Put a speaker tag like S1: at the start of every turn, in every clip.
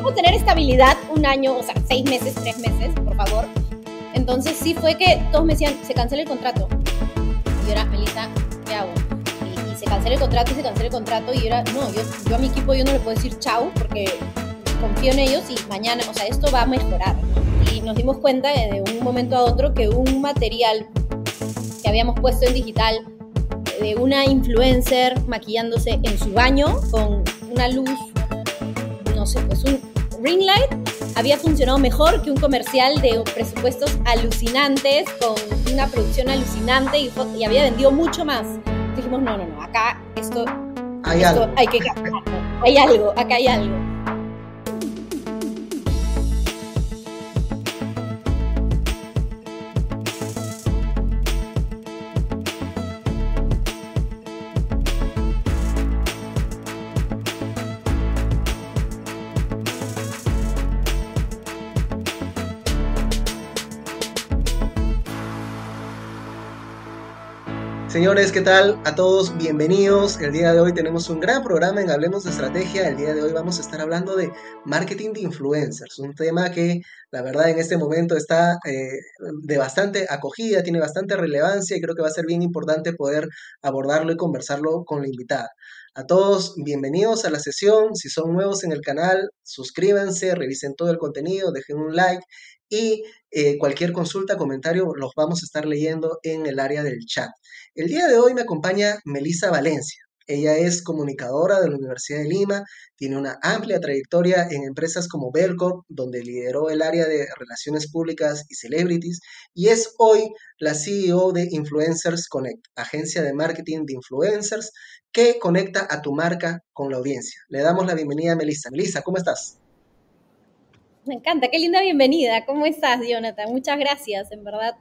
S1: podemos tener estabilidad un año, o sea, seis meses, tres meses, por favor. Entonces sí fue que todos me decían, se cancela el contrato. Y yo era, Melissa, ¿qué hago? Y, se cancela el contrato y se cancela el contrato. Y yo era, no, yo, yo a mi equipo yo no le puedo decir chau porque confío en ellos y mañana, o sea, esto va a mejorar. Y nos dimos cuenta de un momento a otro que un material que habíamos puesto en digital de una influencer maquillándose en su baño con una luz, no sé, pues un ring light, había funcionado mejor que un comercial de presupuestos alucinantes, con una producción alucinante y, había vendido mucho más. Dijimos, no, no, no, acá esto, hay algo. hay que hay algo, acá hay algo.
S2: Señores, ¿qué tal? A todos, bienvenidos. El día de hoy tenemos un gran programa en Hablemos de Estrategia. El día de hoy vamos a estar hablando de marketing de influencers, un tema que la verdad en este momento está eh, de bastante acogida, tiene bastante relevancia y creo que va a ser bien importante poder abordarlo y conversarlo con la invitada. A todos, bienvenidos a la sesión. Si son nuevos en el canal, suscríbanse, revisen todo el contenido, dejen un like y eh, cualquier consulta, comentario, los vamos a estar leyendo en el área del chat. El día de hoy me acompaña Melisa Valencia. Ella es comunicadora de la Universidad de Lima, tiene una amplia trayectoria en empresas como Belcorp, donde lideró el área de relaciones públicas y celebrities, y es hoy la CEO de Influencers Connect, agencia de marketing de influencers que conecta a tu marca con la audiencia. Le damos la bienvenida a Melissa. Melissa, ¿cómo estás?
S1: Me encanta, qué linda bienvenida. ¿Cómo estás, Jonathan? Muchas gracias, en verdad.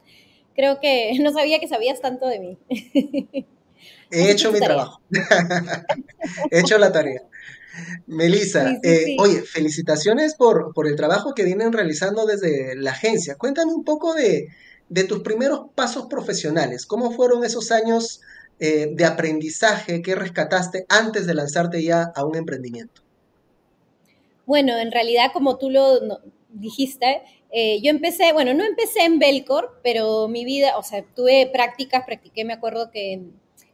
S1: Creo que no sabía que sabías tanto de mí.
S2: He hecho mi trabajo. He hecho la tarea. Melissa, eh, oye, felicitaciones por, por, el trabajo que vienen realizando desde la agencia. Cuéntame un poco de, de tus primeros pasos profesionales. ¿Cómo fueron esos años eh, de aprendizaje que rescataste antes de lanzarte ya a un emprendimiento?
S1: Bueno, en realidad, como tú lo dijiste, eh, yo empecé, bueno, no empecé en Belcor, pero mi vida, o sea, tuve prácticas, practiqué, me acuerdo que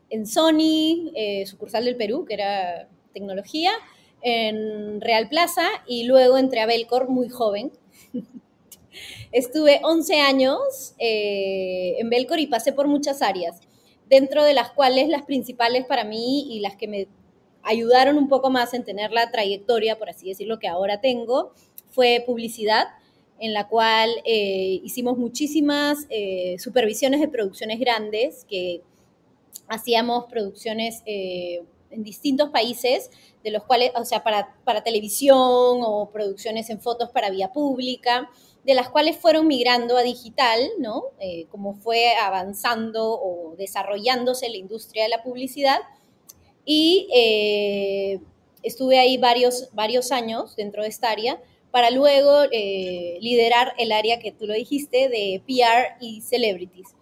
S1: en, Sony, eh, sucursal del Perú, que era tecnología, en Real Plaza, y luego entré a Belcor muy joven. Estuve 11 años eh, en Belcor y pasé por muchas áreas, dentro de las cuales las principales para mí y las que me ayudaron un poco más en tener la trayectoria, por así decirlo, que ahora tengo, fue publicidad, en la cual eh, hicimos muchísimas eh, supervisiones de producciones grandes, que hacíamos producciones eh, en distintos países, de los cuales, o sea, para, para televisión o producciones en fotos para vía pública, de las cuales fueron migrando a digital, ¿no? como fue avanzando o desarrollándose la industria de la publicidad y eh, estuve ahí varios, varios años dentro de esta área para luego eh, liderar el área que tú lo dijiste de PR y celebrities.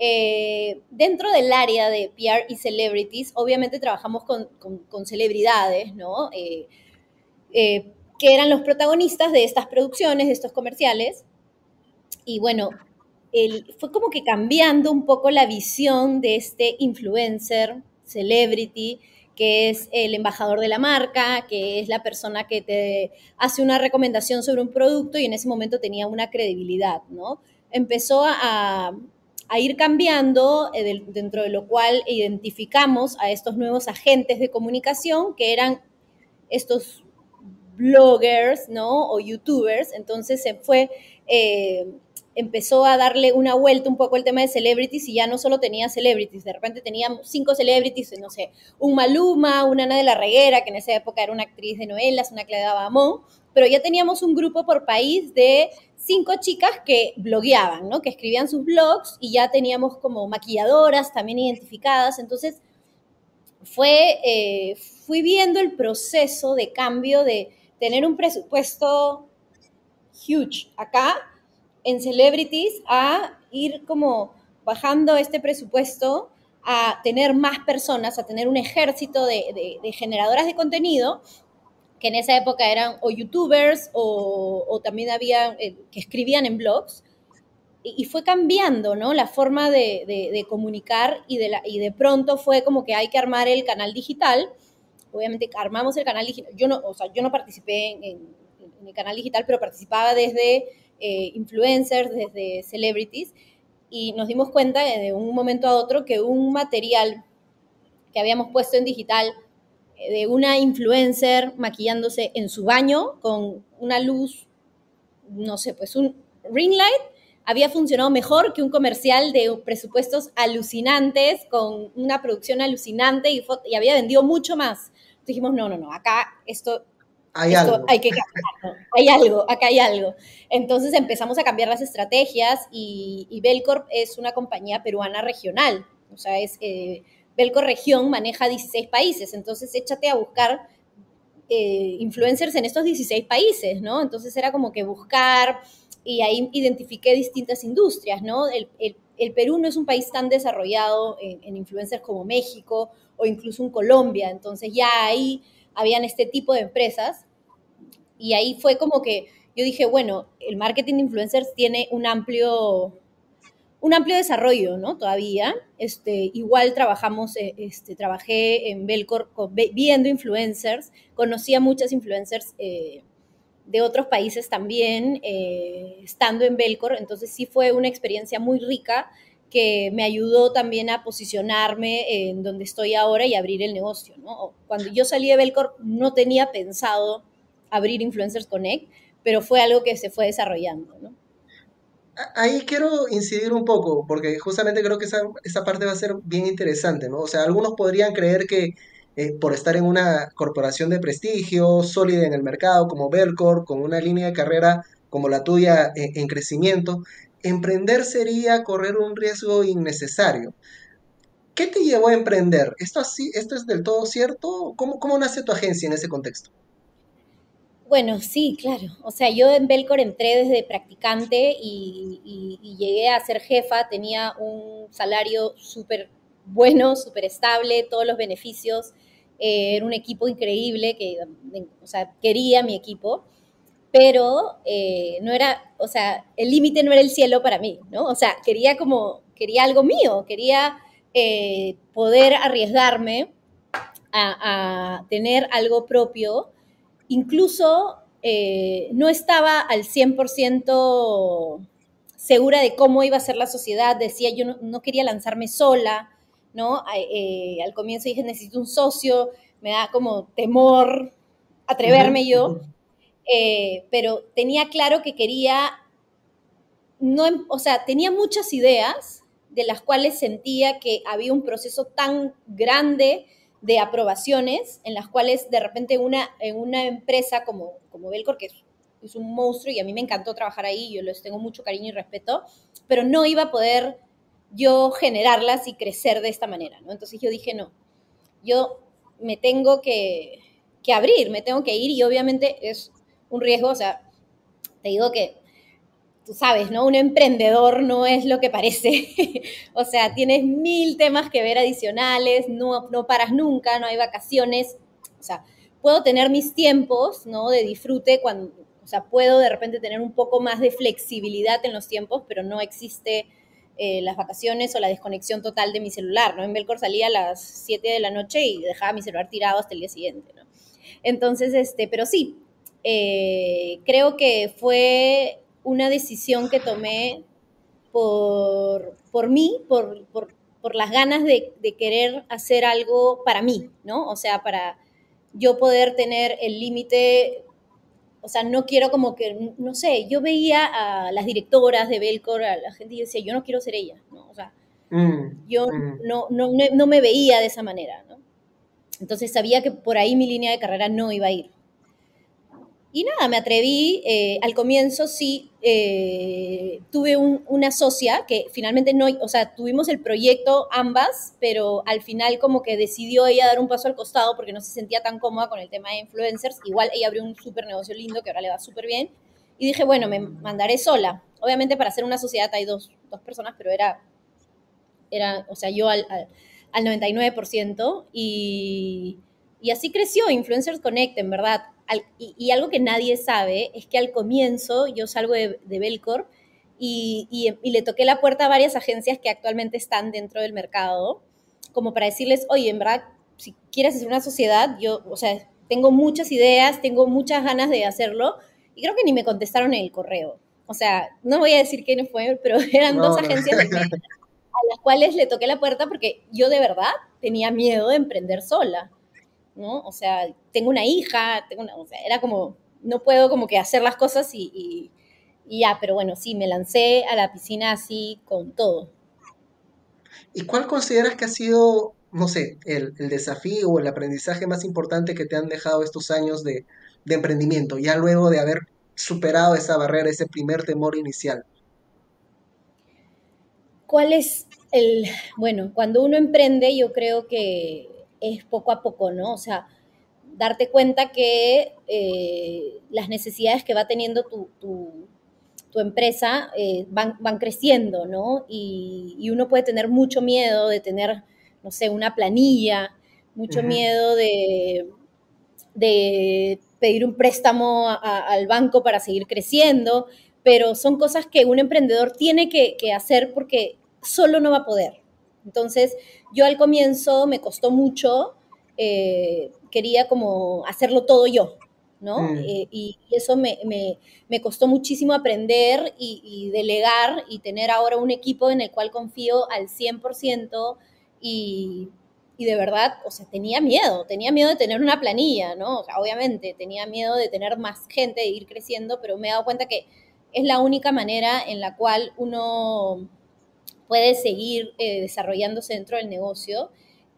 S1: Eh, dentro del área de PR y celebrities, obviamente trabajamos con, con, celebridades, ¿no? que eran los protagonistas de estas producciones, de estos comerciales. Y bueno, fue como que cambiando un poco la visión de este influencer celebrity, que es el embajador de la marca, que es la persona que te hace una recomendación sobre un producto y en ese momento tenía una credibilidad, ¿no? Empezó a, ir cambiando, eh, dentro de lo cual identificamos a estos nuevos agentes de comunicación que eran estos bloggers, ¿no? O youtubers, entonces se fue... Eh, empezó a darle una vuelta un poco el tema de celebrities y ya no solo tenía celebrities, de repente teníamos cinco celebrities, no sé, un Maluma, una Ana de la Reguera, que en esa época era una actriz de novelas, una Claudia Bamón, pero ya teníamos un grupo por país de cinco chicas que blogueaban, ¿no? Que escribían sus blogs y ya teníamos como maquilladoras también identificadas, entonces fue, eh, fui viendo el proceso de cambio de tener un presupuesto huge acá en celebrities a ir como bajando este presupuesto a tener más personas, a tener un ejército de, generadoras de contenido que en esa época eran o youtubers o, también había eh, que escribían en blogs. Y, fue cambiando, ¿no? La forma de, comunicar y de, la, y de pronto fue como que hay que armar el canal digital. Obviamente armamos el canal digital. Yo no, o sea, yo no participé en, el canal digital, pero participaba desde eh, influencers, desde celebrities. Y nos dimos cuenta de un momento a otro que un material que habíamos puesto en digital de una influencer maquillándose en su baño con una luz, no sé, pues un ring light, había funcionado mejor que un comercial de presupuestos alucinantes, con una producción alucinante y, y había vendido mucho más. dijimos, no, no, no, acá esto,
S2: hay, algo.
S1: hay que cambiarlo, hay algo, acá hay algo. Entonces empezamos a cambiar las estrategias y, y Belcorp es una compañía peruana regional, o sea, es... Eh, Belco Región maneja 16 países, entonces échate a buscar eh, influencers en estos 16 países, ¿no? Entonces era como que buscar y ahí identifiqué distintas industrias, ¿no? El, Perú no es un país tan desarrollado en, influencers como México o incluso en Colombia, entonces ya ahí habían este tipo de empresas y ahí fue como que yo dije, bueno, el marketing de influencers tiene un amplio un amplio desarrollo, ¿no? Todavía. Este, igual trabajamos, eh, este, trabajé en Belcor viendo influencers, conocí a muchas influencers eh, de otros países también, eh, estando en Belcor, entonces sí fue una experiencia muy rica que me ayudó también a posicionarme en donde estoy ahora y abrir el negocio, ¿no? Cuando yo salí de Belcor no tenía pensado abrir Influencers Connect, pero fue algo que se fue desarrollando, ¿no?
S2: ahí quiero incidir un poco, porque justamente creo que esa, esa, parte va a ser bien interesante, ¿no? O sea, algunos podrían creer que eh, por estar en una corporación de prestigio, sólida en el mercado, como Belcor, con una línea de carrera como la tuya eh, en crecimiento, emprender sería correr un riesgo innecesario. ¿Qué te llevó a emprender? ¿Esto, así, esto es del todo cierto? ¿Cómo, ¿Cómo nace tu agencia en ese contexto?
S1: Bueno, sí, claro. O sea, yo en Belcor entré desde practicante y, llegué a ser jefa. Tenía un salario súper bueno, súper estable, todos los beneficios. Eh, era un equipo increíble que, o sea, quería mi equipo, pero eh, no era, o sea, el límite no era el cielo para mí, ¿no? O sea, quería como, quería algo mío, quería eh, poder arriesgarme a, a tener algo propio incluso eh, no estaba al 100% segura de cómo iba a ser la sociedad, decía yo no, quería lanzarme sola, ¿no? Al comienzo dije necesito un socio, me da como temor atreverme yo, eh, pero tenía claro que quería, no, em, o sea, tenía muchas ideas de las cuales sentía que había un proceso tan grande de aprobaciones en las cuales de repente una, en una empresa como, como Belcor, que es, es, un monstruo y a mí me encantó trabajar ahí, yo les tengo mucho cariño y respeto, pero no iba a poder yo generarlas y crecer de esta manera, ¿no? Entonces yo dije, no, yo me tengo que, que abrir, me tengo que ir y obviamente es un riesgo, o sea, te digo que tú sabes, ¿no? Un emprendedor no es lo que parece. o sea, tienes mil temas que ver adicionales, no, no paras nunca, no hay vacaciones. O sea, puedo tener mis tiempos, ¿no? De disfrute cuando, o sea, puedo de repente tener un poco más de flexibilidad en los tiempos, pero no existe eh, las vacaciones o la desconexión total de mi celular, ¿no? En Belcor salía a las 7 de la noche y dejaba mi celular tirado hasta el día siguiente, ¿no? Entonces, este, pero sí, eh, creo que fue una decisión que tomé por, por mí, por, por, por las ganas de, de, querer hacer algo para mí, ¿no? O sea, para yo poder tener el límite, o sea, no quiero como que, no sé, yo veía a las directoras de Belcor, a la gente y decía, yo no quiero ser ella, ¿no? O sea, mm, yo mm. No, no, no me veía de esa manera, ¿no? Entonces sabía que por ahí mi línea de carrera no iba a ir. Y nada, me atreví. Eh, al comienzo sí, eh, tuve una socia que finalmente no, o sea, tuvimos el proyecto ambas, pero al final como que decidió ella dar un paso al costado porque no se sentía tan cómoda con el tema de influencers. Igual ella abrió un súper negocio lindo que ahora le va súper bien. Y dije, bueno, me mandaré sola. Obviamente para hacer una sociedad hay dos, dos personas, pero era, era, o sea, yo al, al, al 99% y Y así creció Influencers Connect, en verdad. y, algo que nadie sabe es que al comienzo yo salgo de, de Belcorp y, y, le toqué la puerta a varias agencias que actualmente están dentro del mercado, como para decirles, oye, en verdad, si quieres hacer una sociedad, yo, o sea, tengo muchas ideas, tengo muchas ganas de hacerlo, y creo que ni me contestaron en el correo. O sea, no voy a decir quién fue, pero eran dos agencias a las cuales le toqué la puerta porque yo de verdad tenía miedo de emprender sola, ¿no? O sea, tengo una hija, tengo una, o sea, era como, no puedo como que hacer las cosas y, y, ya, pero bueno, sí, me lancé a la piscina así con todo.
S2: ¿Y cuál consideras que ha sido, no sé, el, el desafío o el aprendizaje más importante que te han dejado estos años de, de emprendimiento, ya luego de haber superado esa barrera, ese primer temor inicial?
S1: ¿Cuál es el, bueno, cuando uno emprende yo creo que es poco a poco, ¿no? O sea, darte cuenta que eh, las necesidades que va teniendo tu, empresa eh, van, van, creciendo, ¿no? Y, y, uno puede tener mucho miedo de tener, no sé, una planilla, mucho miedo de, de pedir un préstamo al banco para seguir creciendo, pero son cosas que un emprendedor tiene que, hacer porque solo no va a poder. Entonces, yo al comienzo me costó mucho, eh, quería como hacerlo todo yo, ¿no? Mm. Eh, y, eso me, costó muchísimo aprender y, y, delegar y tener ahora un equipo en el cual confío al 100% y, y de verdad, o sea, tenía miedo, tenía miedo de tener una planilla, ¿no? O sea, obviamente, tenía miedo de tener más gente, de ir creciendo, pero me he dado cuenta que es la única manera en la cual uno puede seguir eh, desarrollándose dentro del negocio.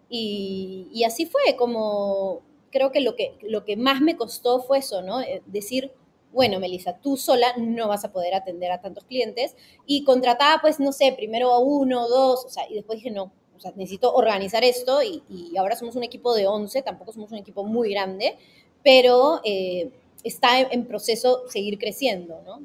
S1: Y, así fue, como creo que lo, que lo que más me costó fue eso, ¿no? Eh, decir, bueno, Melissa, tú sola no vas a poder atender a tantos clientes. Y contrataba, pues, no sé, primero a uno, dos, o sea, y después dije, no, o sea, necesito organizar esto y, ahora somos un equipo de 11, tampoco somos un equipo muy grande, pero eh, está en, proceso seguir creciendo, ¿no?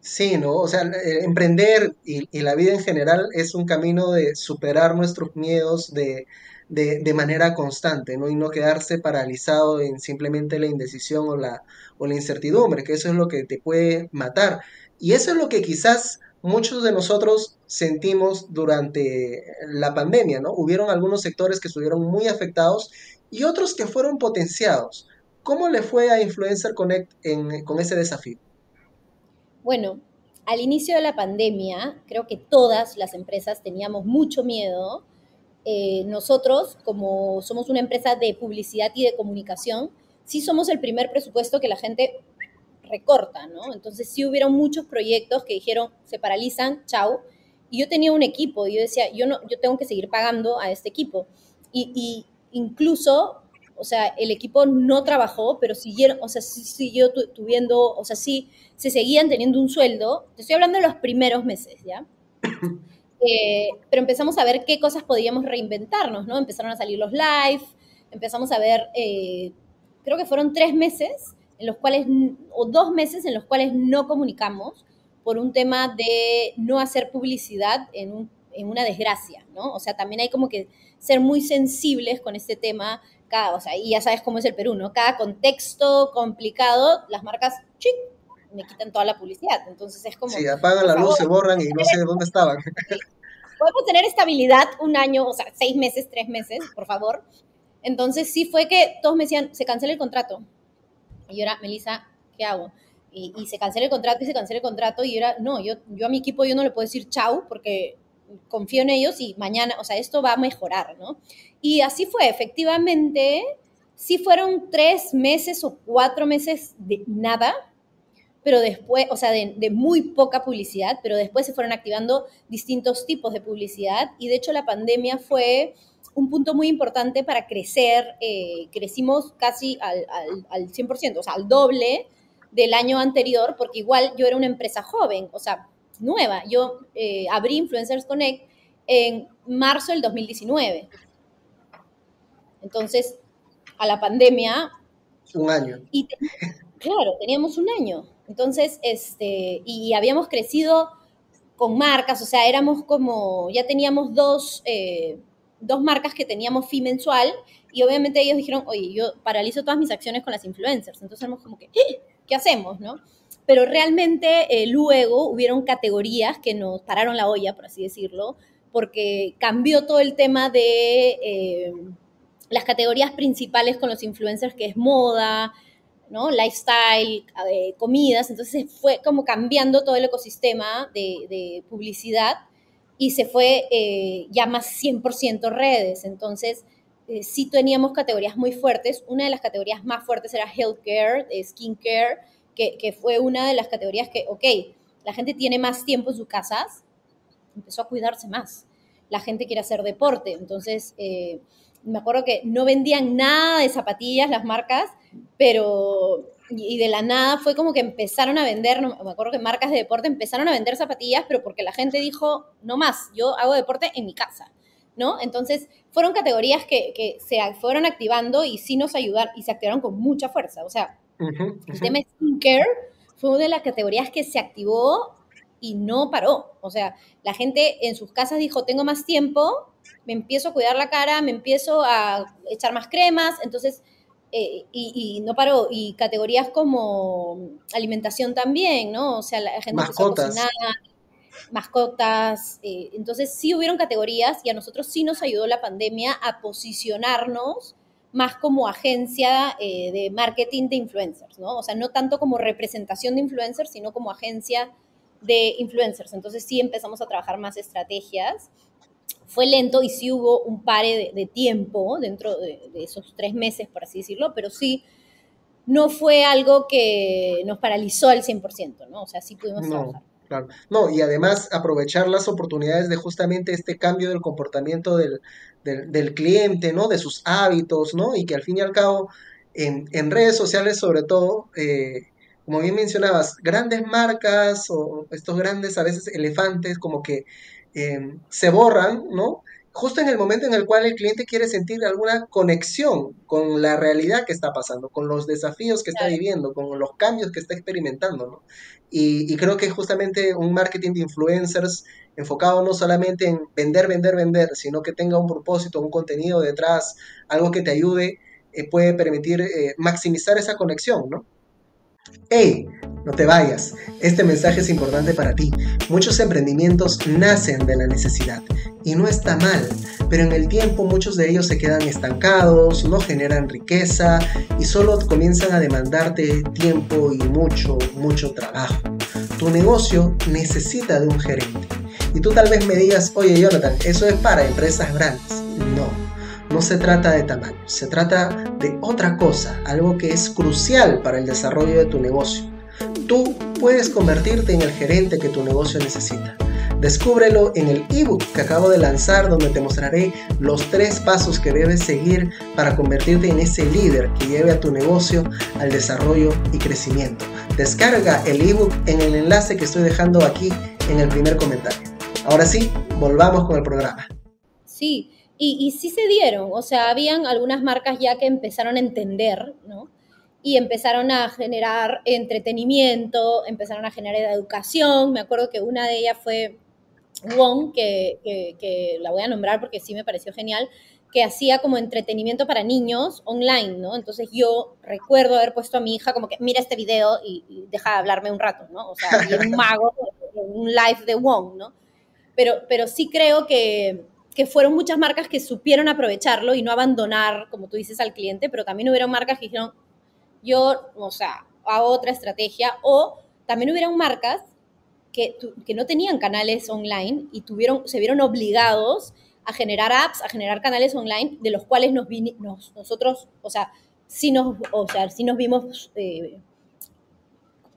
S2: Sí, ¿no? O sea, eh, emprender y, la vida en general es un camino de superar nuestros miedos de, de, manera constante, ¿no? Y no quedarse paralizado en simplemente la indecisión o la, o la incertidumbre, que eso es lo que te puede matar. Y eso es lo que quizás muchos de nosotros sentimos durante la pandemia, ¿no? Hubieron algunos sectores que estuvieron muy afectados y otros que fueron potenciados. ¿Cómo le fue a Influencer Connect con ese desafío?
S1: Bueno, al inicio de la pandemia, creo que todas las empresas teníamos mucho miedo. Eh, nosotros, como somos una empresa de publicidad y de comunicación, sí somos el primer presupuesto que la gente recorta, ¿no? Entonces sí hubieron muchos proyectos que dijeron, se paralizan, chao. Y yo tenía un equipo, y yo decía, yo, no, yo tengo que seguir pagando a este equipo. Y, incluso, o sea, el equipo no trabajó, pero siguieron, o sea, sí siguió tuviendo, o sea, sí, se seguían teniendo un sueldo. Te estoy hablando de los primeros meses, ¿ya? Eh, pero empezamos a ver qué cosas podíamos reinventarnos, ¿no? Empezaron a salir los live, empezamos a ver, eh, creo que fueron tres meses en los cuales, o dos meses en los cuales no comunicamos por un tema de no hacer publicidad en, una desgracia, ¿no? O sea, también hay como que ser muy sensibles con este tema, cada, o sea, y ya sabes cómo es el Perú, ¿no? Cada contexto complicado, las marcas, ¡chic! me quitan toda la publicidad. Entonces es como...
S2: Sí, apagan la luz, se borran y no sé dónde estaban.
S1: Podemos tener estabilidad un año, o sea, seis meses, tres meses, por favor. Entonces sí fue que todos me decían, se cancela el contrato. Y yo era, Melissa, ¿qué hago? Y, se cancela el contrato y se cancela el contrato y yo era, no, yo, yo a mi equipo yo no le puedo decir chau porque confío en ellos y mañana, o sea, esto va a mejorar, ¿no? Y así fue, efectivamente, sí fueron tres meses o cuatro meses de nada, pero después, o sea, de, de, muy poca publicidad, pero después se fueron activando distintos tipos de publicidad y de hecho la pandemia fue un punto muy importante para crecer. Eh, crecimos casi al, al, 100%, o sea, al doble del año anterior, porque igual yo era una empresa joven, o sea, nueva. Yo eh, abrí Influencers Connect en marzo del 2019. Entonces, a la pandemia...
S2: Un año.
S1: Y claro, teníamos un año. Entonces, este, y habíamos crecido con marcas, o sea, éramos como, ya teníamos dos, eh, dos marcas que teníamos fee mensual y obviamente ellos dijeron, oye, yo paralizo todas mis acciones con las influencers. Entonces éramos como que, ¿Eh? ¿qué hacemos, no? Pero realmente eh, luego hubieron categorías que nos pararon la olla, por así decirlo, porque cambió todo el tema de eh, las categorías principales con los influencers, que es moda, ¿no? lifestyle, comidas. Entonces fue como cambiando todo el ecosistema de, de publicidad y se fue eh, ya más 100% redes. Entonces, eh, sí teníamos categorías muy fuertes. Una de las categorías más fuertes era healthcare, skincare, que, fue una de las categorías que, ok, la gente tiene más tiempo en sus casas, empezó a cuidarse más. La gente quiere hacer deporte. Entonces, eh, me acuerdo que no vendían nada de zapatillas las marcas, pero y de la nada fue como que empezaron a vender, me acuerdo que marcas de deporte empezaron a vender zapatillas, pero porque la gente dijo, no más, yo hago deporte en mi casa, ¿no? Entonces, fueron categorías que, que se fueron activando y sí nos ayudaron, y se activaron con mucha fuerza, o sea, el tema skincare fue una de las categorías que se activó y no paró, o sea, la gente en sus casas dijo, tengo más tiempo, me empiezo a cuidar la cara, me empiezo a echar más cremas, entonces eh, y, no paró. Y categorías como alimentación también, ¿no? O sea, la gente mascotas. empezó a cocinar, mascotas. Eh, entonces sí hubieron categorías y a nosotros sí nos ayudó la pandemia a posicionarnos más como agencia eh, de marketing de influencers, ¿no? O sea, no tanto como representación de influencers, sino como agencia de influencers. Entonces sí empezamos a trabajar más estrategias fue lento y sí hubo un pare de, tiempo dentro de, esos tres meses, por así decirlo, pero sí no fue algo que nos paralizó al 100%, ¿no? O sea, sí pudimos trabajar.
S2: Claro. No, y además aprovechar las oportunidades de justamente este cambio del comportamiento del, del, cliente, ¿no? De sus hábitos, ¿no? Y que al fin y al cabo, en, en redes sociales sobre todo, eh, como bien mencionabas, grandes marcas o estos grandes a veces elefantes como que Em, se borran, ¿no? Justo en el momento en el cual el cliente quiere sentir alguna conexión con la realidad que está pasando, con los desafíos que está viviendo, con los cambios que está experimentando, ¿no? Y, creo que justamente un marketing de influencers enfocado no solamente en vender, vender, vender, sino que tenga un propósito, un contenido detrás, algo que te ayude, eh, puede permitir eh, maximizar esa conexión, ¿no? ¡Hey! No te vayas, este mensaje es importante para ti. Muchos emprendimientos nacen de la necesidad y no está mal, pero en el tiempo muchos de ellos se quedan estancados, no generan riqueza y solo comienzan a demandarte tiempo y mucho, mucho trabajo. Tu negocio necesita de un gerente. Y tú tal vez me digas, oye Jonathan, eso es para empresas grandes. No no se trata de tamaño, se trata de otra cosa, algo que es crucial para el desarrollo de tu negocio. Tú puedes convertirte en el gerente que tu negocio necesita. Descúbrelo en el ebook que acabo de lanzar donde te mostraré los tres pasos que debes seguir para convertirte en ese líder que lleve a tu negocio al desarrollo y crecimiento. Descarga el ebook en el enlace que estoy dejando aquí en el primer comentario. Ahora sí, volvamos con el programa.
S1: Sí, y, sí se dieron, o sea, habían algunas marcas ya que empezaron a entender, ¿no? Y empezaron a generar entretenimiento, empezaron a generar educación. Me acuerdo que una de ellas fue Wong, que, la voy a nombrar porque sí me pareció genial, que hacía como entretenimiento para niños online, ¿no? Entonces yo recuerdo haber puesto a mi hija como que mira este video y, deja de hablarme un rato, ¿no? O sea, y un mago, un live de Wong, ¿no? Pero, pero sí creo que, que fueron muchas marcas que supieron aprovecharlo y no abandonar, como tú dices, al cliente, pero también hubieron marcas que dijeron, yo, o sea, hago otra estrategia, o también hubieron marcas que, que no tenían canales online y tuvieron, se vieron obligados a generar apps, a generar canales online, de los cuales nos, nosotros, o sea, sí nos, o sea, sí nos vimos... Eh,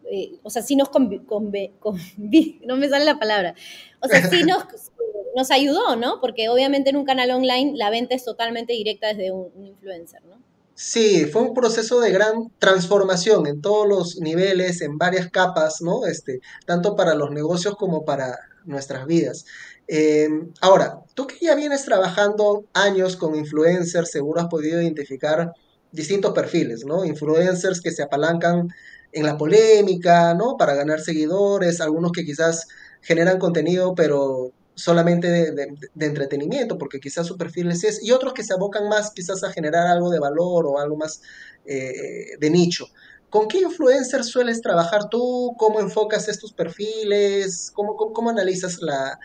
S1: eh, o sea, sí nos no me sale la palabra, o sea, sí nos, nos ayudó, ¿no? Porque obviamente en un canal online la venta es totalmente directa desde un, influencer, ¿no?
S2: Sí, fue un proceso de gran transformación en todos los niveles, en varias capas, ¿no? Este, tanto para los negocios como para nuestras vidas. Em, ahora, tú que ya vienes trabajando años con influencers, seguro has podido identificar distintos perfiles, ¿no? Influencers que se apalancan en la polémica, ¿no? Para ganar seguidores, algunos que quizás generan contenido, pero solamente de, entretenimiento, porque quizás su perfil es y otros que se abocan más quizás a generar algo de valor o algo más eh, de nicho. ¿Con qué influencer sueles trabajar tú? ¿Cómo enfocas estos perfiles? ¿Cómo, cómo, analizas la,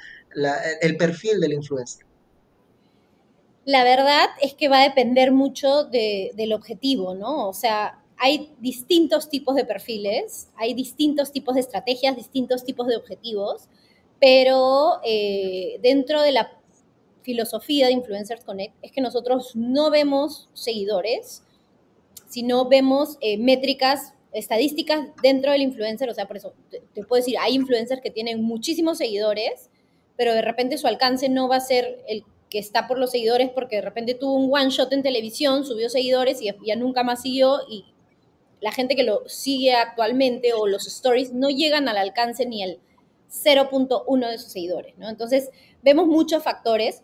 S2: el perfil del influencer?
S1: La verdad es que va a depender mucho del objetivo, ¿no? O sea, hay distintos tipos de perfiles, hay distintos tipos de estrategias, distintos tipos de objetivos, pero eh, dentro de la filosofía de Influencers Connect es que nosotros no vemos seguidores, sino vemos eh, métricas estadísticas dentro del influencer, o sea, por eso te, puedo decir, hay influencers que tienen muchísimos seguidores, pero de repente su alcance no va a ser el que está por los seguidores porque de repente tuvo un one shot en televisión, subió seguidores y ya nunca más siguió y la gente que lo sigue actualmente o los stories no llegan al alcance ni al 0.1 de sus seguidores, ¿no? Entonces, vemos muchos factores,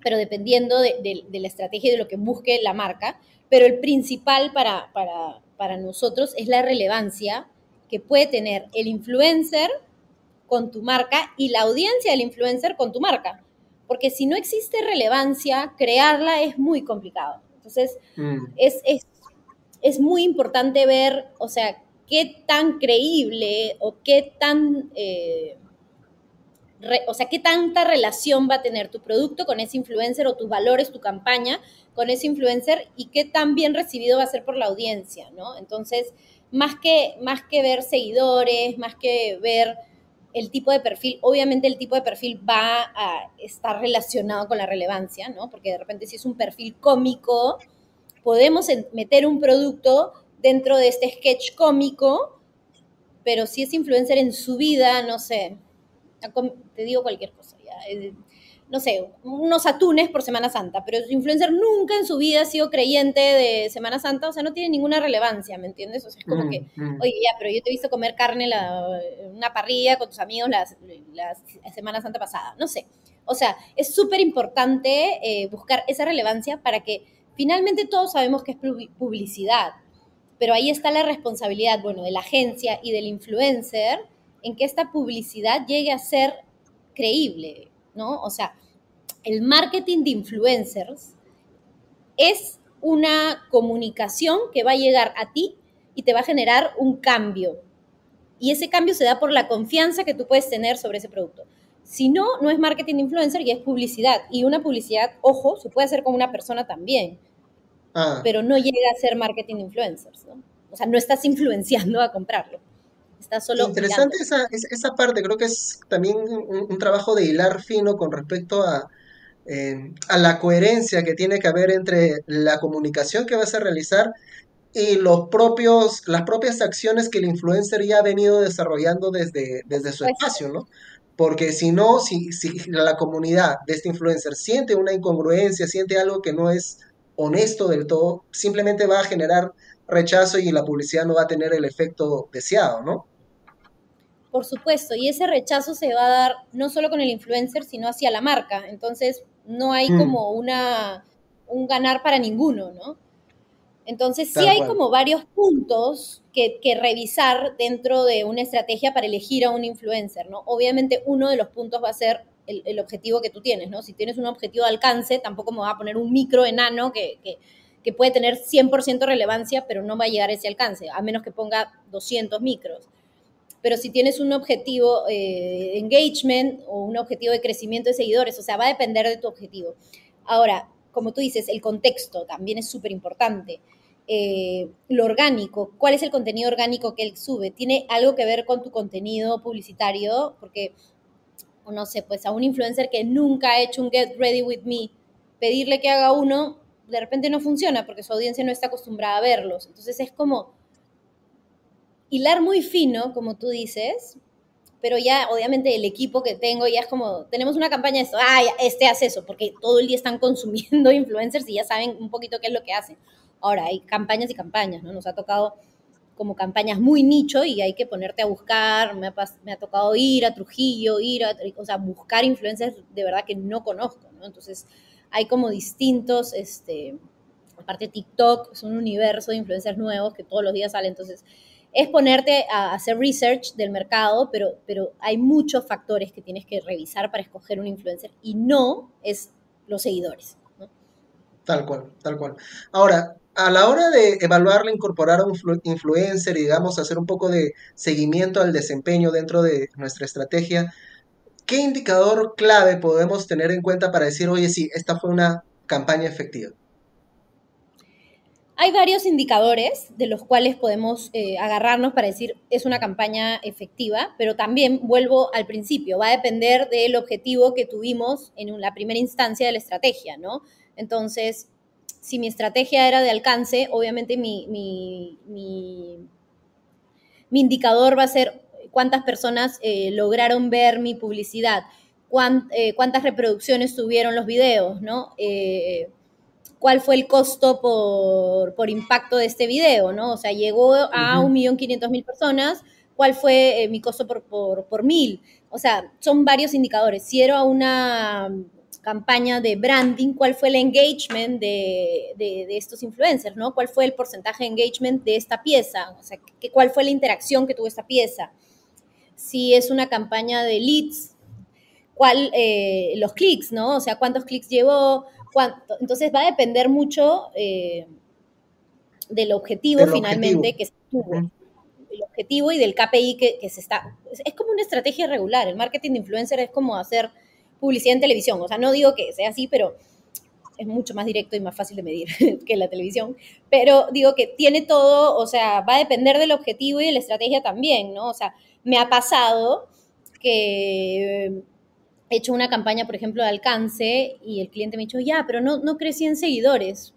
S1: pero dependiendo de, la estrategia y de lo que busque la marca, pero el principal para, para, para nosotros es la relevancia que puede tener el influencer con tu marca y la audiencia del influencer con tu marca porque si no existe relevancia, crearla es muy complicado. Entonces, mm. es, es, muy importante ver, o sea, qué tan creíble o qué tan... Eh, o sea, qué tanta relación va a tener tu producto con ese influencer o tus valores, tu campaña con ese influencer y qué tan bien recibido va a ser por la audiencia, ¿no? Entonces, más que, más que ver seguidores, más que ver el tipo de perfil, obviamente el tipo de perfil va a estar relacionado con la relevancia, ¿no? Porque de repente si es un perfil cómico, podemos meter un producto dentro de este sketch cómico, pero si es influencer en su vida, no sé, te digo cualquier cosa, ya, no sé, unos atunes por Semana Santa, pero su influencer nunca en su vida ha sido creyente de Semana Santa, o sea, no tiene ninguna relevancia, ¿me entiendes? O sea, es como mm, que, mm. oye, ya, pero yo te he visto comer carne en una parrilla con tus amigos la, Semana Santa pasada, no sé. O sea, es súper importante eh, buscar esa relevancia para que finalmente todos sabemos que es publicidad, pero ahí está la responsabilidad, bueno, de la agencia y del influencer en que esta publicidad llegue a ser creíble, ¿no? O sea, el marketing de influencers es una comunicación que va a llegar a ti y te va a generar un cambio. Y ese cambio se da por la confianza que tú puedes tener sobre ese producto. Si no, no es marketing influencer y es publicidad. Y una publicidad, ojo, se puede hacer con una persona también. Ah. Pero no llega a ser marketing de influencers, ¿no? O sea, no estás influenciando a comprarlo. Está solo
S2: Interesante esa, esa, parte, creo que es también un, trabajo de hilar fino con respecto a, eh, a la coherencia que tiene que haber entre la comunicación que vas a realizar y los propios, las propias acciones que el influencer ya ha venido desarrollando desde, desde su espacio, ¿no? Porque si no, si, si la comunidad de este influencer siente una incongruencia, siente algo que no es honesto del todo, simplemente va a generar rechazo y la publicidad no va a tener el efecto deseado, ¿no?
S1: Por supuesto, y ese rechazo se va a dar no solo con el influencer, sino hacia la marca. Entonces, no hay mm. como una, un ganar para ninguno, ¿no? Entonces, sí hay como varios puntos que, que, revisar dentro de una estrategia para elegir a un influencer, ¿no? Obviamente, uno de los puntos va a ser el, objetivo que tú tienes, ¿no? Si tienes un objetivo de alcance, tampoco me va a poner un micro enano que, que que puede tener 100% relevancia, pero no va a llegar a ese alcance, a menos que ponga 200 micros. Pero si tienes un objetivo de eh, engagement o un objetivo de crecimiento de seguidores, o sea, va a depender de tu objetivo. Ahora, como tú dices, el contexto también es súper importante. Eh, lo orgánico, cuál es el contenido orgánico que él sube, tiene algo que ver con tu contenido publicitario, porque, no sé, pues a un influencer que nunca ha hecho un Get Ready With Me, pedirle que haga uno, de repente no funciona porque su audiencia no está acostumbrada a verlos. Entonces es como hilar muy fino, como tú dices, pero ya obviamente el equipo que tengo ya es como, tenemos una campaña de esto, ah, este hace eso, porque todo el día están consumiendo influencers y ya saben un poquito qué es lo que hacen. Ahora, hay campañas y campañas, ¿no? Nos ha tocado como campañas muy nicho y hay que ponerte a buscar, me ha, me ha tocado ir a Trujillo, ir a, o sea, buscar influencers de verdad que no conozco, ¿no? Entonces, hay como distintos, este, aparte TikTok es un universo de influencers nuevos que todos los días salen, entonces es ponerte a hacer research del mercado, pero, pero hay muchos factores que tienes que revisar para escoger un influencer y no es los seguidores.
S2: Tal cual, tal cual. Ahora, a la hora de evaluarla, incorporar a un influencer y, digamos, hacer un poco de seguimiento al desempeño dentro de nuestra estrategia, ¿qué indicador clave podemos tener en cuenta para decir, oye, sí, esta fue una campaña efectiva?
S1: Hay varios indicadores de los cuales podemos eh, agarrarnos para decir es una campaña efectiva, pero también vuelvo al principio, va a depender del objetivo que tuvimos en la primera instancia de la estrategia, ¿no? Entonces, si mi estrategia era de alcance, obviamente mi, mi, indicador va a ser cuántas personas eh, lograron ver mi publicidad, eh, cuántas reproducciones tuvieron los videos, ¿no? cuál fue el costo por, impacto de este video, ¿no? O sea, llegó a un millón quinientos mil personas, ¿cuál fue eh, mi costo por, por, mil? O sea, son varios indicadores. Si era una campaña de branding, cuál fue el engagement de, estos influencers, ¿no? ¿Cuál fue el porcentaje de engagement de esta pieza? O sea, ¿cuál fue la interacción que tuvo esta pieza? Si es una campaña de leads, ¿cuál, eh, los clics, ¿no? O sea, ¿cuántos clics llevó? Entonces va a depender mucho eh, del objetivo finalmente que se tuvo. El objetivo y del KPI que, se está... Es, como una estrategia regular. El marketing de influencer es como hacer publicidad en televisión. O sea, no digo que sea así, pero es mucho más directo y más fácil de medir que la televisión. Pero digo que tiene todo, o sea, va a depender del objetivo y de la estrategia también, ¿no? O sea, me ha pasado que he hecho una campaña, por ejemplo, de alcance y el cliente me ha dicho, ya, pero no, no crecí en seguidores.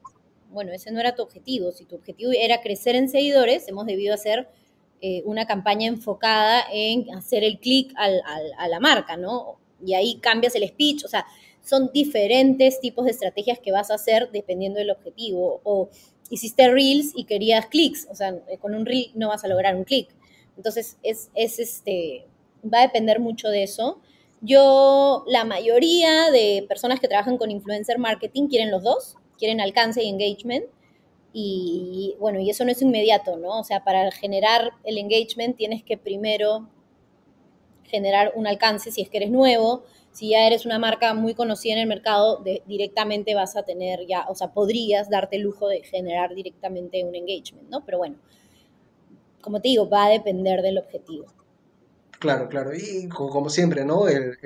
S1: Bueno, ese no era tu objetivo. Si tu objetivo era crecer en seguidores, hemos debido hacer eh, una campaña enfocada en hacer el clic a la marca, ¿no? Y ahí cambias el speech, o sea, son diferentes tipos de estrategias que vas a hacer dependiendo del objetivo. O hiciste reels y querías clics, o sea, con un reel no vas a lograr un clic. Entonces, es, es este, va a depender mucho de eso. Yo, la mayoría de personas que trabajan con influencer marketing quieren los dos, quieren alcance y engagement. Y bueno, y eso no es inmediato, ¿no? O sea, para generar el engagement tienes que primero generar un alcance si es que eres nuevo. Si ya eres una marca muy conocida en el mercado, directamente vas a tener ya, o sea, podrías darte el lujo de generar directamente un engagement, ¿no? Pero bueno, como te digo, va a depender del objetivo.
S2: Claro, claro. Y como siempre, ¿no? El,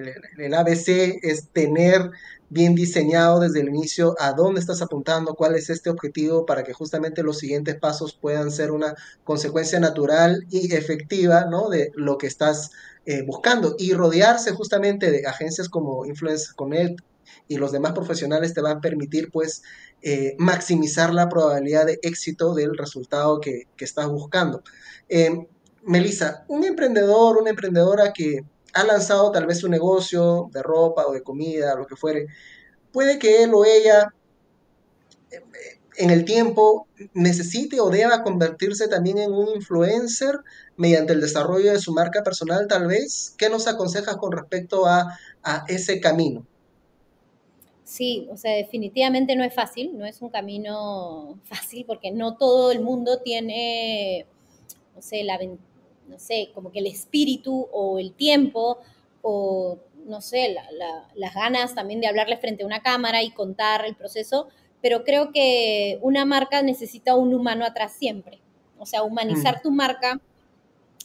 S2: ABC es tener bien diseñado desde el inicio a dónde estás apuntando, cuál es este objetivo para que justamente los siguientes pasos puedan ser una consecuencia natural y efectiva, ¿no? De lo que estás eh, buscando. Y rodearse justamente de agencias como Influence Connect y los demás profesionales te van a permitir, pues, eh, maximizar la probabilidad de éxito del resultado que, estás buscando. Em, Melissa, un emprendedor, una emprendedora que ha lanzado tal vez un negocio de ropa o de comida, lo que fuere, puede que él o ella en el tiempo necesite o deba convertirse también en un influencer mediante el desarrollo de su marca personal, tal vez. ¿Qué nos aconsejas con respecto a, a ese camino?
S1: Sí, o sea, definitivamente no es fácil, no es un camino fácil porque no todo el mundo tiene, no sé, la no sé, como que el espíritu o el tiempo o, no sé, las ganas también de hablarle frente a una cámara y contar el proceso, pero creo que una marca necesita un humano atrás siempre. O sea, humanizar mm. tu marca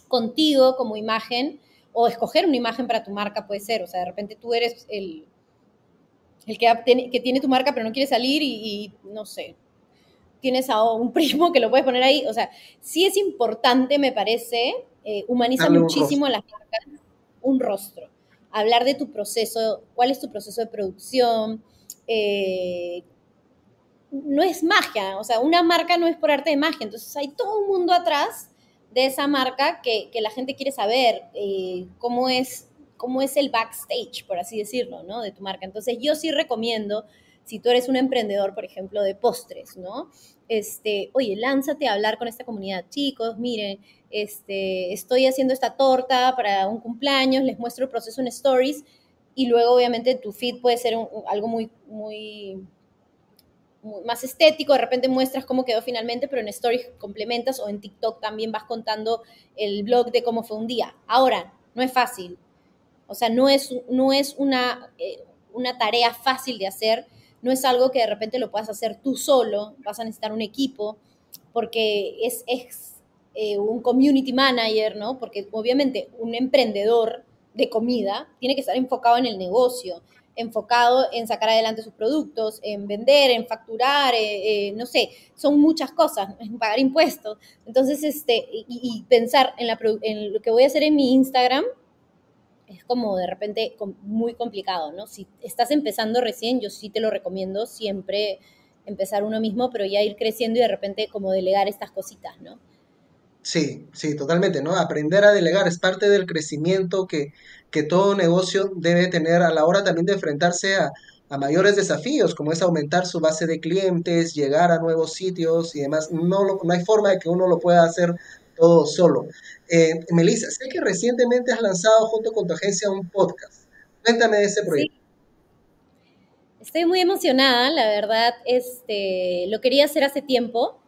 S1: contigo como imagen o escoger una imagen para tu marca puede ser. O sea, de repente tú eres el, el que, que tiene tu marca pero no quiere salir y no sé, tienes a un primo que lo puedes poner ahí. O sea, sí es importante, me parece, eh, humaniza muchísimo a las marcas un rostro. Hablar de tu proceso, cuál es tu proceso de producción. Eh, no es magia, o sea, una marca no es por arte de magia, entonces hay todo un mundo atrás de esa marca que, la gente quiere saber eh, cómo, es, cómo es el backstage, por así decirlo, ¿no? De tu marca. Entonces yo sí recomiendo si tú eres un emprendedor, por ejemplo, de postres, ¿no? Este, oye, lánzate a hablar con esta comunidad. Chicos, miren, este, estoy haciendo esta torta para un cumpleaños, les muestro el proceso en stories y luego obviamente tu feed puede ser algo muy, muy más estético, de repente muestras cómo quedó finalmente, pero en Stories complementas o en TikTok también vas contando el blog de cómo fue un día. Ahora, no es fácil. O sea, no es, no es una, eh, una tarea fácil de hacer, no es algo que de repente lo puedas hacer tú solo, vas a necesitar un equipo, porque es, es eh, un community manager, ¿no? Porque obviamente un emprendedor de comida tiene que estar enfocado en el negocio, enfocado en sacar adelante sus productos, en vender, en facturar, eh, eh, no sé, son muchas cosas, en pagar impuestos. Entonces, este, y, pensar en, la, en lo que voy a hacer en mi Instagram es como de repente muy complicado, ¿no? Si estás empezando recién, yo sí te lo recomiendo siempre empezar uno mismo, pero ya ir creciendo y de repente como delegar estas cositas, ¿no?
S2: Sí, sí, totalmente, ¿no? Aprender a delegar es parte del crecimiento que, que todo negocio debe tener a la hora también de enfrentarse a, mayores desafíos, como es aumentar su base de clientes, llegar a nuevos sitios y demás. No, no hay forma de que uno lo pueda hacer todo solo. Eh, Melissa, sé que recientemente has lanzado junto con tu agencia un podcast. Cuéntame de ese proyecto.
S1: Estoy muy emocionada, la verdad, este, lo quería hacer hace tiempo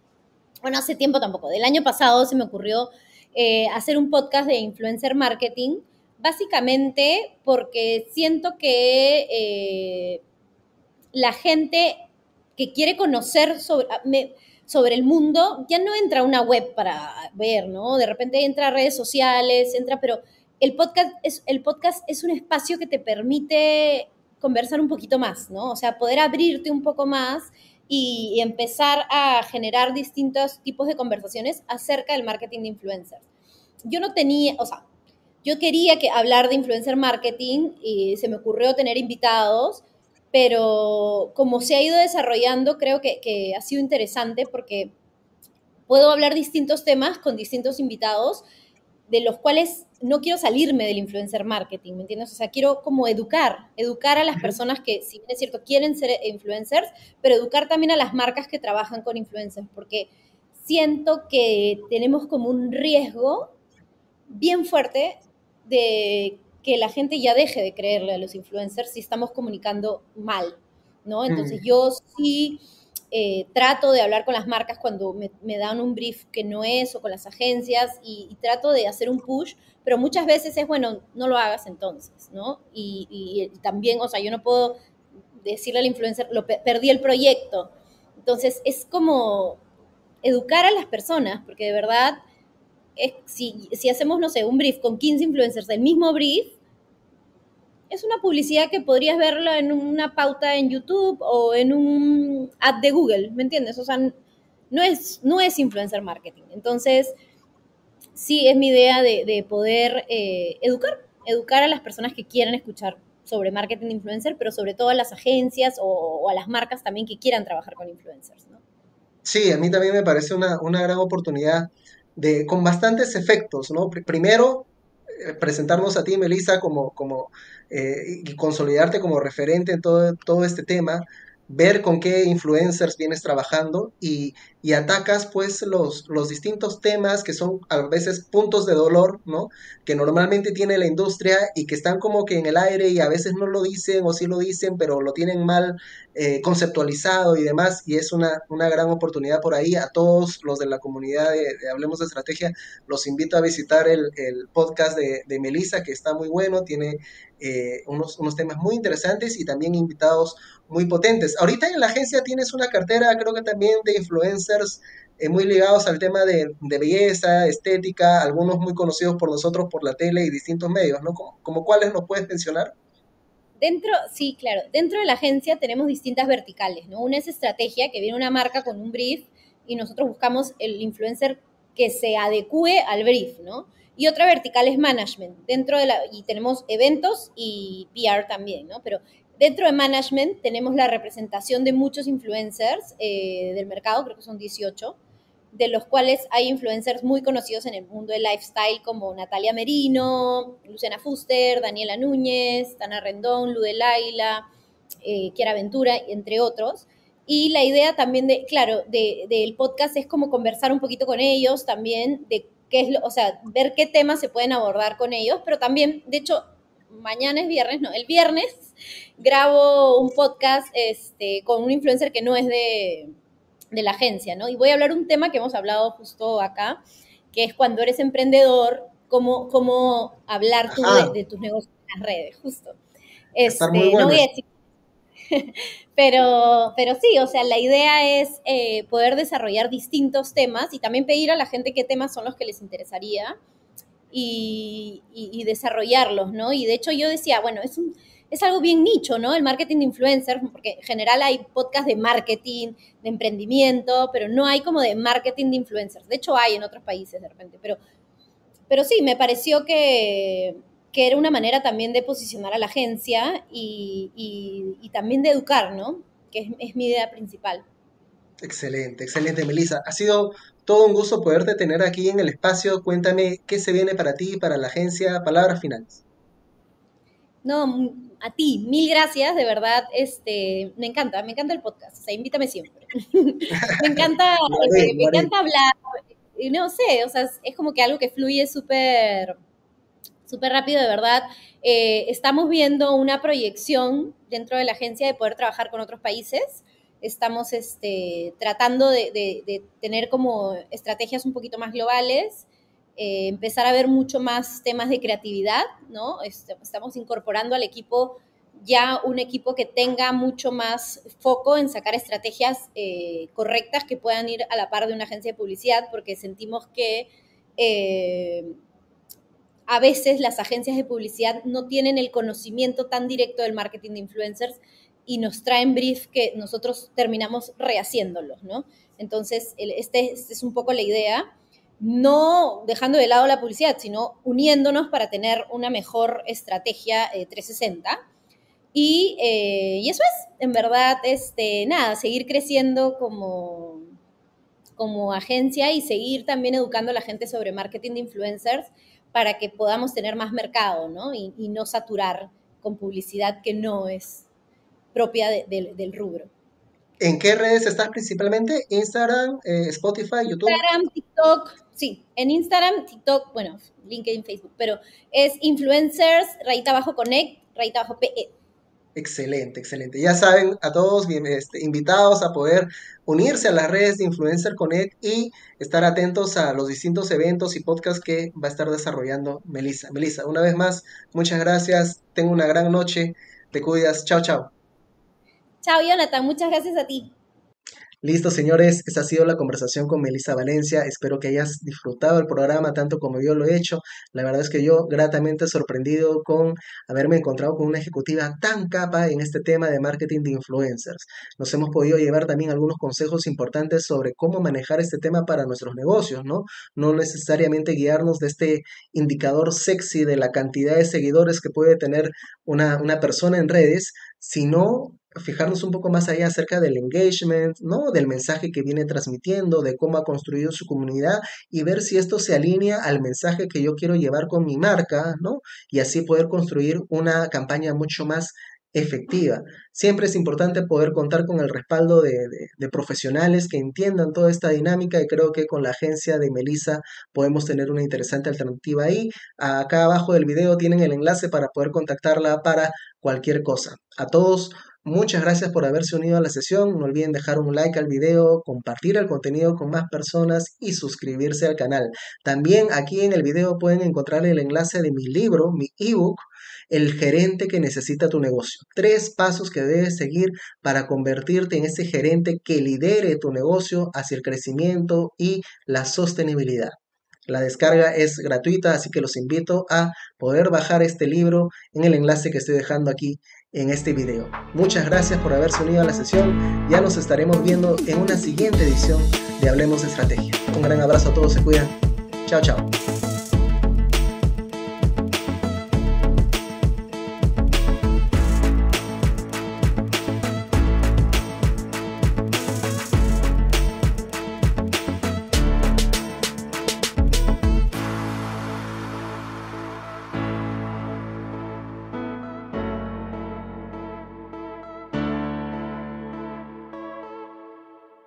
S1: bueno, hace tiempo tampoco, del año pasado se me ocurrió eh, hacer un podcast de influencer marketing, básicamente porque siento que eh, la gente que quiere conocer sobre, ah, sobre el mundo ya no entra a una web para ver, ¿no? De repente entra a redes sociales, entra, pero el podcast es, el podcast es un espacio que te permite conversar un poquito más, ¿no? O sea, poder abrirte un poco más y, empezar a generar distintos tipos de conversaciones acerca del marketing de influencers. Yo no tenía, o sea, yo quería que hablar de influencer marketing y se me ocurrió tener invitados, pero como se ha ido desarrollando, creo que, que ha sido interesante porque puedo hablar distintos temas con distintos invitados de los cuales no quiero salirme del influencer marketing, ¿me entiendes? O sea, quiero como educar, educar a las personas que, si bien es cierto, quieren ser influencers, pero educar también a las marcas que trabajan con influencers, porque siento que tenemos como un riesgo bien fuerte de que la gente ya deje de creerle a los influencers si estamos comunicando mal, ¿no? Entonces mm. yo sí eh, trato de hablar con las marcas cuando me, dan un brief que no es o con las agencias y, trato de hacer un push, pero muchas veces es, bueno, no lo hagas entonces, ¿no? Y, también, o sea, yo no puedo decirle al influencer, lo, perdí el proyecto. Entonces, es como educar a las personas, porque de verdad, si, si hacemos, no sé, un brief con 15 influencers del mismo brief, es una publicidad que podrías verla en una pauta en YouTube o en un ad de Google, ¿me entiendes? O sea, no es, no es influencer marketing. Entonces, sí es mi idea de, poder eh, educar, educar a las personas que quieran escuchar sobre marketing de influencer, pero sobre todo a las agencias o, a las marcas también que quieran trabajar con influencers.
S2: Sí, a mí también me parece una, una gran oportunidad de, con bastantes efectos, ¿no? Primero, eh, presentarnos a ti, Melissa, como, como eh, y consolidarte como referente en todo, todo este tema, ver con qué influencers vienes trabajando y, y, atacas pues los, los distintos temas que son a veces puntos de dolor, ¿no? Que normalmente tiene la industria y que están como que en el aire y a veces no lo dicen o sí lo dicen, pero lo tienen mal eh, conceptualizado y demás y es una, una, gran oportunidad por ahí. A todos los de la comunidad de, Hablemos de Estrategia los invito a visitar el, el podcast de, de Melissa que está muy bueno, tiene eh, unos, unos temas muy interesantes y también invitados muy potentes. Ahorita en la agencia tienes una cartera, creo que también de influencers eh, muy ligados al tema de, belleza, estética, algunos muy conocidos por nosotros por la tele y distintos medios, ¿no? ¿Como, cuáles nos puedes mencionar?
S1: Dentro, sí, claro. Dentro de la agencia tenemos distintas verticales, ¿no? Una es estrategia, que viene una marca con un brief y nosotros buscamos el influencer que se adecue al brief, ¿no? Y otra vertical es management, dentro de la, y tenemos eventos y PR también, ¿no? Pero Dentro de management tenemos la representación de muchos influencers eh, del mercado, creo que son 18, de los cuales hay influencers muy conocidos en el mundo del lifestyle como Natalia Merino, Luciana Fuster, Daniela Núñez, Tana Rendón, Lude Laila, eh, Kiara Ventura, entre otros. Y la idea también de, claro, del podcast es como conversar un poquito con ellos también, de qué es lo, o sea, ver qué temas se pueden abordar con ellos, pero también, de hecho, mañana es viernes, no, el viernes grabo un podcast este, con un influencer que no es de, la agencia, ¿no? Y voy a hablar un tema que hemos hablado justo acá, que es cuando eres emprendedor, cómo, cómo hablar tú de, tus negocios en las redes, justo. Este, no voy a decir pero, pero sí, o sea, la idea es eh, poder desarrollar distintos temas y también pedir a la gente qué temas son los que les interesaría y, desarrollarlos, ¿no? Y de hecho yo decía, bueno, es, es algo bien nicho, ¿no? El marketing de influencers, porque en general hay podcast de marketing, de emprendimiento, pero no hay como de marketing de influencers. De hecho hay en otros países de repente, pero, pero sí, me pareció que que era una manera también de posicionar a la agencia y, también de educar, ¿no? Que es, mi idea principal.
S2: Excelente, excelente, Melissa. Ha sido todo un gusto poderte tener aquí en el espacio. Cuéntame qué se viene para ti, para la agencia. Palabras finales.
S1: No, a ti, mil gracias, de verdad, este, me encanta, me encanta el podcast, o sea, invítame siempre. me encanta, eh, me encanta hablar, no sé, o sea, es como que algo que fluye súper, súper rápido, de verdad. Eh, estamos viendo una proyección dentro de la agencia de poder trabajar con otros países. Estamos este, tratando de, tener como estrategias un poquito más globales, eh, empezar a ver mucho más temas de creatividad, ¿no? Este, estamos incorporando al equipo ya un equipo que tenga mucho más foco en sacar estrategias eh, correctas que puedan ir a la par de una agencia de publicidad, porque sentimos que a veces las agencias de publicidad no tienen el conocimiento tan directo del marketing de influencers y nos traen brief que nosotros terminamos rehaciéndolos, ¿no? Entonces, este, este, es un poco la idea, no dejando de lado la publicidad, sino uniéndonos para tener una mejor estrategia 360. Eh, y, eh, y, eso es, en verdad, este, nada, seguir creciendo como, como agencia y seguir también educando a la gente sobre marketing de influencers para que podamos tener más mercado, ¿no? Y, no saturar con publicidad que no es propia del rubro.
S2: ¿En qué redes estás principalmente? ¿Instagram, eh, Spotify, YouTube?
S1: Instagram, TikTok, sí. En Instagram, TikTok, bueno, LinkedIn, Facebook, pero es influencers, rayita abajo connect, rayita abajo PE.
S2: Excelente, excelente. Ya saben, a todos bien, este, invitados a poder unirse a las redes de Influencer Connect y estar atentos a los distintos eventos y podcasts que va a estar desarrollando Melissa. Melissa, una vez más, muchas gracias. Tengo una gran noche. Te cuidas. Chao, chao.
S1: Chao, Jonathan. Muchas gracias a ti.
S2: Listo, señores, esa ha sido la conversación con Melissa Valencia. Espero que hayas disfrutado el programa tanto como yo lo he hecho. La verdad es que yo gratamente sorprendido con haberme encontrado con una ejecutiva tan capa en este tema de marketing de influencers. Nos hemos podido llevar también algunos consejos importantes sobre cómo manejar este tema para nuestros negocios, ¿no? No necesariamente guiarnos de este indicador sexy de la cantidad de seguidores que puede tener una, una persona en redes, sino fijarnos un poco más allá acerca del engagement, ¿no? Del mensaje que viene transmitiendo, de cómo ha construido su comunidad y ver si esto se alinea al mensaje que yo quiero llevar con mi marca, ¿no? Y así poder construir una campaña mucho más efectiva. Siempre es importante poder contar con el respaldo de, profesionales que entiendan toda esta dinámica y creo que con la agencia de Melissa podemos tener una interesante alternativa ahí. Acá abajo del video tienen el enlace para poder contactarla para cualquier cosa. A todos Muchas gracias por haberse unido a la sesión. No olviden dejar un like al video, compartir el contenido con más personas y suscribirse al canal. También aquí en el video pueden encontrar el enlace de mi libro, mi ebook, El gerente que necesita tu negocio. Tres pasos que debes seguir para convertirte en ese gerente que lidere tu negocio hacia el crecimiento y la sostenibilidad. La descarga es gratuita, así que los invito a poder bajar este libro en el enlace que estoy dejando aquí en este video. Muchas gracias por haberse unido a la sesión. Ya nos estaremos viendo en una siguiente edición de Hablemos de Estrategia. Un gran abrazo a todos, se cuidan. Chao, chao.